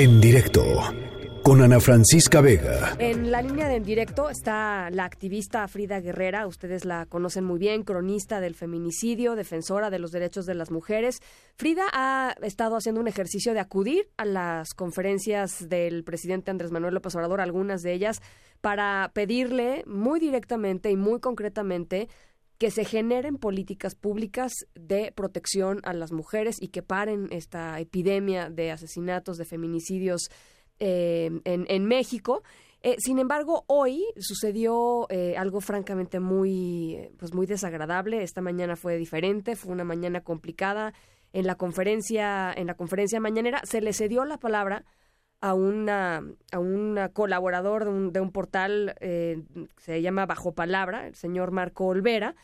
En directo con Ana Francisca Vega. En la línea de en directo está la activista Frida Guerrera, ustedes la conocen muy bien, cronista del feminicidio, defensora de los derechos de las mujeres. Frida ha estado haciendo un ejercicio de acudir a las conferencias del presidente Andrés Manuel López Obrador, algunas de ellas, para pedirle muy directamente y muy concretamente que se generen políticas públicas de protección a las mujeres y que paren esta epidemia de asesinatos, de feminicidios eh, en, en, México. Eh, sin embargo, hoy sucedió eh, algo francamente muy, pues muy desagradable. Esta mañana fue diferente, fue una mañana complicada. En la conferencia, en la conferencia mañanera, se le cedió la palabra a una a colaborador de un, de un portal eh, se llama Bajo Palabra, el señor Marco Olvera,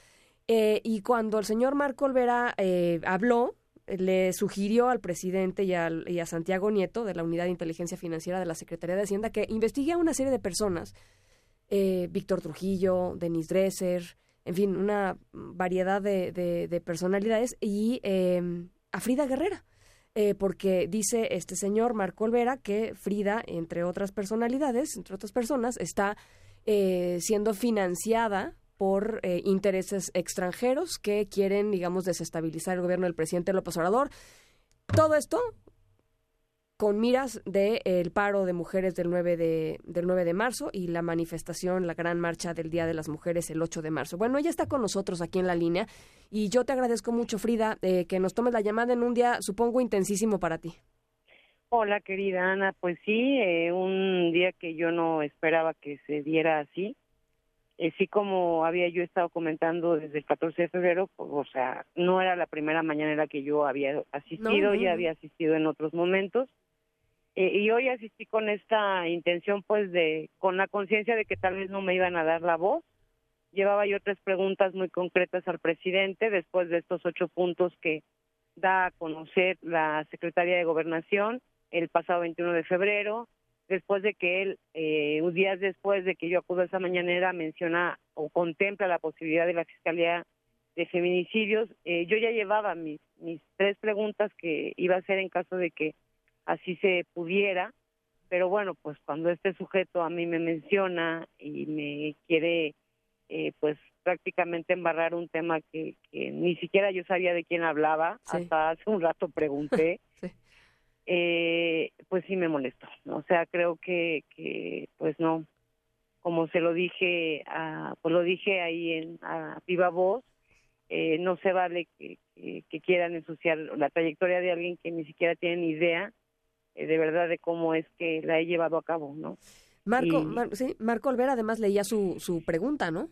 eh, y cuando el señor Marco Olvera eh, habló, le sugirió al presidente y, y, a Santiago Nieto de la Unidad de Inteligencia Financiera de la Secretaría de Hacienda que investigue a una serie de personas, Víctor Trujillo, Denis Dresser, en fin, una variedad de, de, de personalidades y a Frida Guerrera eh, porque dice este señor Marco Olvera que Frida, entre otras personalidades, entre otras personas, está eh, siendo financiada por eh, intereses extranjeros que quieren, digamos, desestabilizar el gobierno del presidente López Obrador. Todo esto con miras del el paro de mujeres del 9 de, del 9 de marzo y la manifestación, la gran marcha del Día de las Mujeres el 8 de marzo. Bueno, ella está con nosotros aquí en la línea y yo te agradezco mucho, Frida, eh, que nos tomes la llamada en un día, supongo, intensísimo para ti. Hola, querida Ana. Pues sí, eh, un día que yo no esperaba que se diera así. Eh, sí, como había yo estado comentando desde el 14 de febrero, pues, o sea, no era la primera mañana que yo había asistido, ya había asistido en otros momentos eh, y hoy asistí con esta intención, pues, de, con la conciencia de que tal vez no me iban a dar la voz. Llevaba yo tres preguntas muy concretas al presidente después de estos ocho puntos que da a conocer la Secretaría de Gobernación el pasado 21 de febrero, después de que él, eh, un día después de que yo acudo a esa mañanera, menciona o contempla la posibilidad de la Fiscalía de Feminicidios. Eh, yo ya llevaba mis, mis tres preguntas que iba a hacer en caso de que así se pudiera, pero bueno, pues cuando este sujeto a mí me menciona y me quiere, eh, pues prácticamente embarrar un tema que, ni siquiera yo sabía de quién hablaba, hasta hace un rato pregunté, eh, pues sí me molestó, o sea, creo que, que pues no, como se lo dije, a, pues lo dije ahí en a viva voz, eh, no se vale que, que, quieran ensuciar la trayectoria de alguien que ni siquiera tienen idea de verdad de cómo es que la he llevado a cabo, ¿no? Marco, sí, Marco Olvera además leía su, su pregunta, ¿no?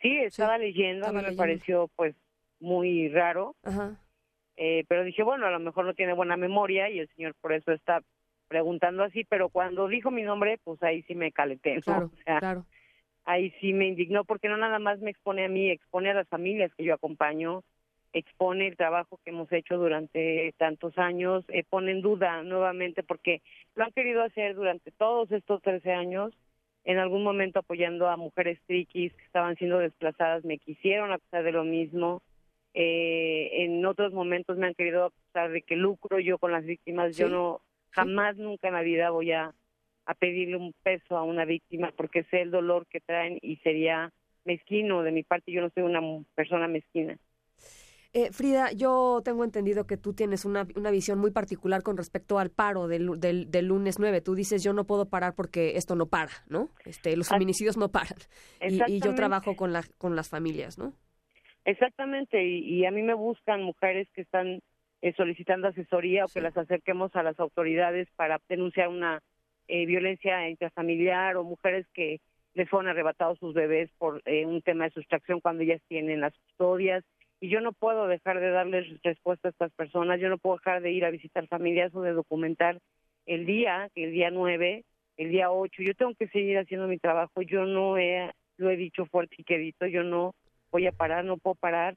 Sí, estaba leyendo, a mí me pareció pues muy raro, Ajá. Eh, pero dije, bueno, a lo mejor no tiene buena memoria y el señor por eso está preguntando así, pero cuando dijo mi nombre, pues ahí sí me calenté, ¿no? Claro, claro. Ahí sí me indignó porque no nada más me expone a mí, expone a las familias que yo acompaño, expone el trabajo que hemos hecho durante tantos años, eh, pone en duda nuevamente porque lo han querido hacer durante todos estos 13 años, en algún momento apoyando a mujeres triquis que estaban siendo desplazadas, me quisieron acusar de lo mismo, eh, en otros momentos me han querido acusar de que lucro yo con las víctimas, yo no, jamás nunca en la vida voy a, a pedirle un peso a una víctima porque sé el dolor que traen y sería mezquino de mi parte, yo no soy una persona mezquina. Eh, Frida, yo tengo entendido que tú tienes una, una visión muy particular con respecto al paro del, del, del, lunes 9. Tú dices, yo no puedo parar porque esto no para, ¿no? Este, los feminicidios no paran. Y, yo trabajo con, la, con las familias, ¿no? Exactamente, y, a mí me buscan mujeres que están eh, solicitando asesoría o que las acerquemos a las autoridades para denunciar una eh, violencia intrafamiliar o mujeres que les fueron arrebatados sus bebés por eh, un tema de sustracción cuando ellas tienen las custodias y yo no puedo dejar de darles respuesta a estas personas, yo no puedo dejar de ir a visitar familias o de documentar el día, el día 9, el día 8, yo tengo que seguir haciendo mi trabajo, yo no he, lo he dicho fuerte y quedito, yo no voy a parar, no puedo parar.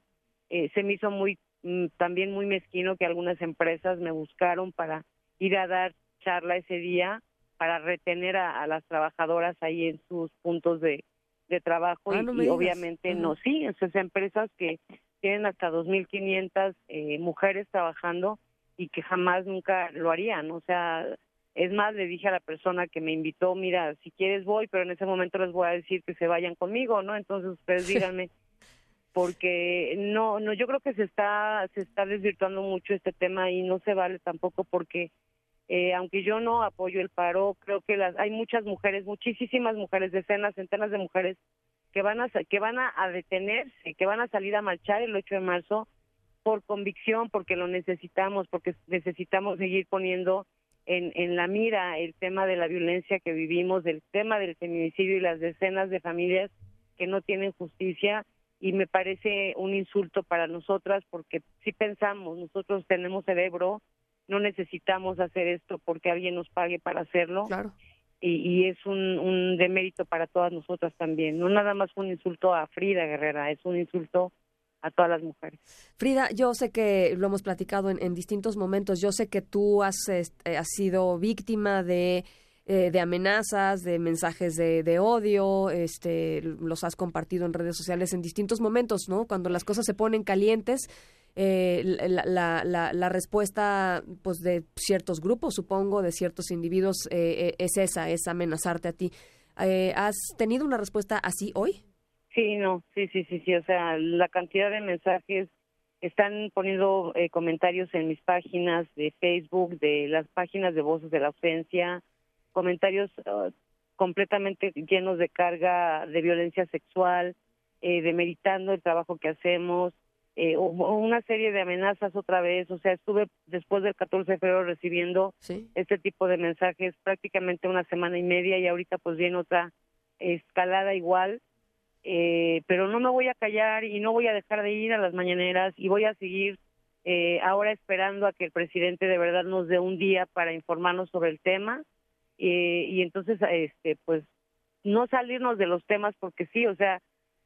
Eh, se me hizo muy mm, también muy mezquino que algunas empresas me buscaron para ir a dar charla ese día para retener a, las trabajadoras ahí en sus puntos de, de trabajo ah, y, obviamente no. Sí esas empresas que tienen hasta 2.500 eh, mujeres trabajando y que jamás nunca lo harían. O sea, Es más, le dije a la persona que me invitó, mira, si quieres voy, pero en ese momento les voy a decir que se vayan conmigo, ¿no? Entonces ustedes díganme, porque no, no, yo creo que se está, se está desvirtuando mucho este tema y no se vale tampoco porque, eh, aunque yo no apoyo el paro, creo que las, hay muchas mujeres, muchísimas mujeres, decenas, centenas de mujeres que van a, que van a, detenerse, que van a salir a marchar el 8 de marzo por convicción, porque lo necesitamos, porque necesitamos seguir poniendo en, en la mira el tema de la violencia que vivimos, el tema del feminicidio y las decenas de familias que no tienen justicia y me parece un insulto para nosotras porque si pensamos, nosotros tenemos cerebro, no necesitamos hacer esto porque alguien nos pague para hacerlo. Claro. Y, y es un, un demérito para todas nosotras también. No nada más un insulto a Frida Guerrera, es un insulto a todas las mujeres. Frida, yo sé que lo hemos platicado en, en distintos momentos, yo sé que tú has, este, has sido víctima de, eh, de amenazas, de mensajes de, de, odio, este, los has compartido en redes sociales en distintos momentos, ¿no? Cuando las cosas se ponen calientes, eh, la, la, la, la, respuesta pues de ciertos grupos, supongo, de ciertos individuos, eh, es esa, es amenazarte a ti. Eh, ¿Has tenido una respuesta así hoy? Sí, no, sí, sí, sí, sí, o sea, la cantidad de mensajes están poniendo eh, comentarios en mis páginas de Facebook, de las páginas de Voces de la Ausencia, comentarios uh, completamente llenos de carga de violencia sexual, eh, demeritando el trabajo que hacemos, eh, una serie de amenazas otra vez, o sea, estuve después del 14 de febrero recibiendo ¿Sí? este tipo de mensajes prácticamente una semana y media y ahorita pues viene otra escalada igual eh, pero no me voy a callar y no voy a dejar de ir a las mañaneras y voy a seguir eh, ahora esperando a que el presidente de verdad nos dé un día para informarnos sobre el tema eh, y entonces este pues no salirnos de los temas porque sí o sea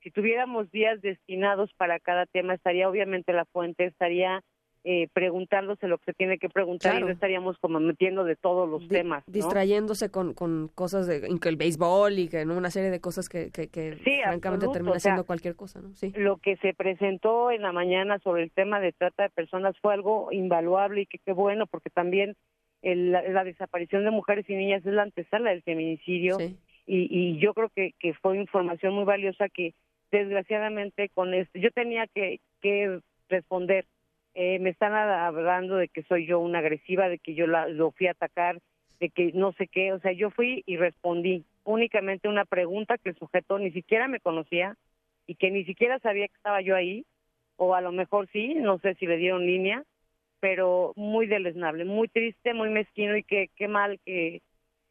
si tuviéramos días destinados para cada tema estaría obviamente la fuente estaría eh, preguntándose lo que se tiene que preguntar Claro. y no estaríamos como metiendo de todos los Di- temas ¿no? distrayéndose con, con cosas de que el béisbol y que ¿no? una serie de cosas que, que, que Sí, francamente absoluto, termina o sea, siendo cualquier cosa, ¿no? Sí. lo que se presentó en la mañana sobre el tema de trata de personas fue algo invaluable y que qué bueno porque también el- la, la desaparición de mujeres y niñas es la antesala del feminicidio Sí. y, y yo creo que, que fue información muy valiosa que desgraciadamente con esto yo tenía que, que responder. Eh, me están hablando de que soy yo una agresiva de que yo la, lo fui a atacar de que no sé qué. O sea yo fui y respondí únicamente una pregunta que el sujeto ni siquiera me conocía y que ni siquiera sabía que estaba yo ahí o a lo mejor sí no sé si le dieron línea pero muy deleznable muy triste muy mezquino y que qué mal que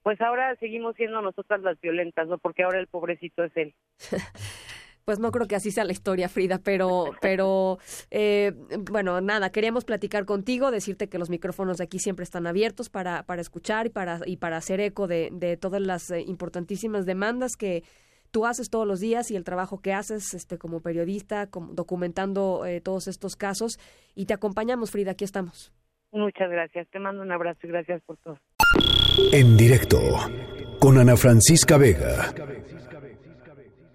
pues ahora seguimos siendo nosotras las violentas no porque ahora el pobrecito es él Pues no creo que así sea la historia, Frida, pero, pero eh, bueno, nada, queríamos platicar contigo, decirte que los micrófonos de aquí siempre están abiertos para, para escuchar y para, y para hacer eco de, de todas las eh, importantísimas demandas que tú haces todos los días y el trabajo que haces este, como periodista, como, documentando eh, todos estos casos. Y te acompañamos, Frida, aquí estamos. muchas gracias te mando un abrazo y gracias por todo En directo con Ana Francisca Vega.